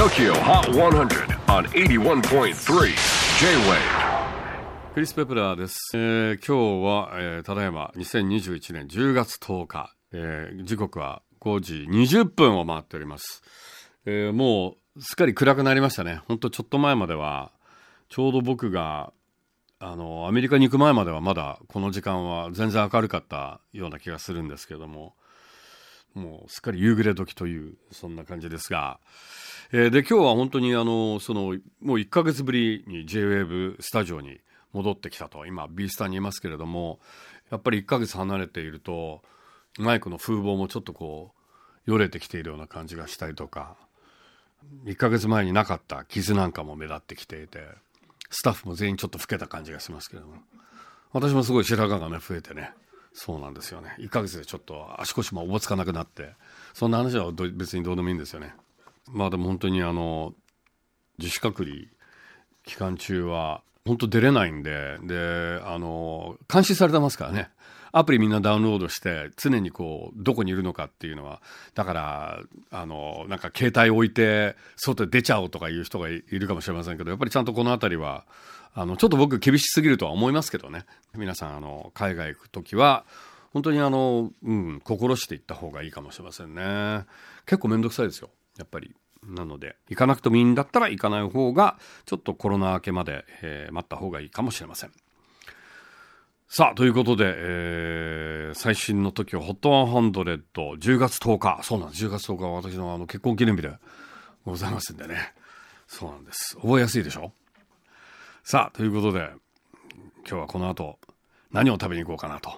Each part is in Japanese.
TOKYO HOT 100 on 81.3 J-WAVE クリス・ペプラーです、えー今日は、えーただいま2021年10月10日、えー時刻は5時20分を回っております、えーもうすっかり暗くなりましたね。ほんとちょっと前まではちょうど僕があのアメリカに行く前まではまだこの時間は全然明るかったような気がするんですけども。もうすっかり夕暮れ時というそんな感じですが、えーで今日は本当にあのそのもう1ヶ月ぶりに JWAVE スタジオに戻ってきたと。今 B スタにいますけれどもやっぱり1ヶ月離れているとマイクの風貌もちょっとこうよれてきているような感じがしたりとか1ヶ月前になかった傷なんかも目立ってきていてスタッフも全員ちょっと老けた感じがしますけれども私もすごい白髪がね増えてねそうなんですよね。1ヶ月でちょっと足腰もおぼつかなくなってそんな話はど別にどうでもいいんですよね。まあでも本当にあの自主隔離期間中は本当出れないんでであの監視されてますからね。アプリみんなダウンロードして常にこうどこにいるのかっていうのはだからあのなんか携帯置いて外で出ちゃおうとかいう人がいいるかもしれませんけどやっぱりちゃんとこの辺りはあのちょっと僕厳しすぎるとは思いますけどね。皆さんあの海外行く時は本当にあの、うん、心して行った方がいいかもしれませんね。結構面倒くさいですよやっぱり。なので行かなくてもいいんだったら行かない方がちょっとコロナ明けまで、えー待った方がいいかもしれません。さあということで、えー最新の時は HOT100 10月10日。そうなんです。10月10日は私のあの結婚記念日でございますんでね。そうなんです。覚えやすいでしょ？さあということで今日はこの後何を食べに行こうかなと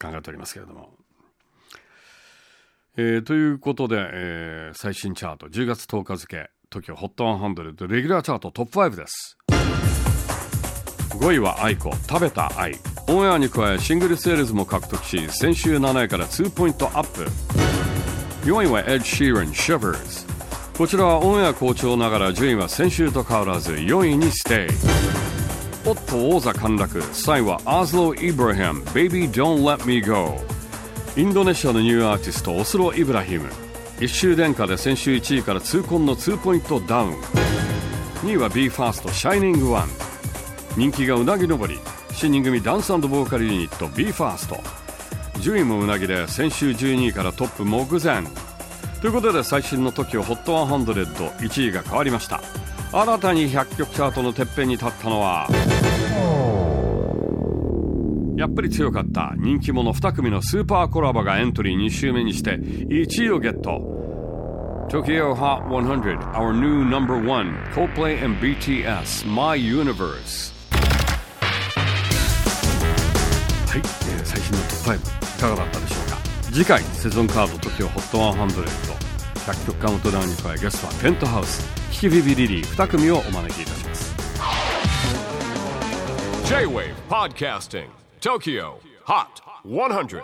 考えておりますけれども。えーということで、えー最新チャート10月10日付 TOKIOHOT100 レギュラーチャートトップ5です。5位は愛子食べた愛オンエアに加えシングルセールスも獲得し先週7位から2ポイントアップ。4位は Ed Sheeran Shivers こちらはオンエア好調ながら順位は先週と変わらず4位にステイ。おっと王座陥落。3位はアズロ・イブラハム Baby Don't Let Me Go インドネシアのニューアーティストオスロ・イブラヒム。一周殿下で先週1位から痛恨の2ポイントダウン。2位は BE:FIRST Shining One 人気がうなぎ登り。7人組ダンスボーカルユニット BE:FIRST 順位もうなぎで先週12位からトップ目前。ということで最新の TOKIOHOT1001 位が変わりました。新たに100曲チャートのてっぺんに立ったのはやっぱり強かった。人気者2組のスーパーコラボがエントリー。2週目にして1位をゲット。Tokyo Hot 100 Our new number one Coldplay and BTS My Universe. はい、えー最新のトップ5いかがだったでしょうか？次回セゾンカード TOKIOHOT100 100曲カウントダウンに加えゲストはペントハウスキキビビリリー2組をお招きいたします。J-WAVE PODCASTING Tokyo Hot 100.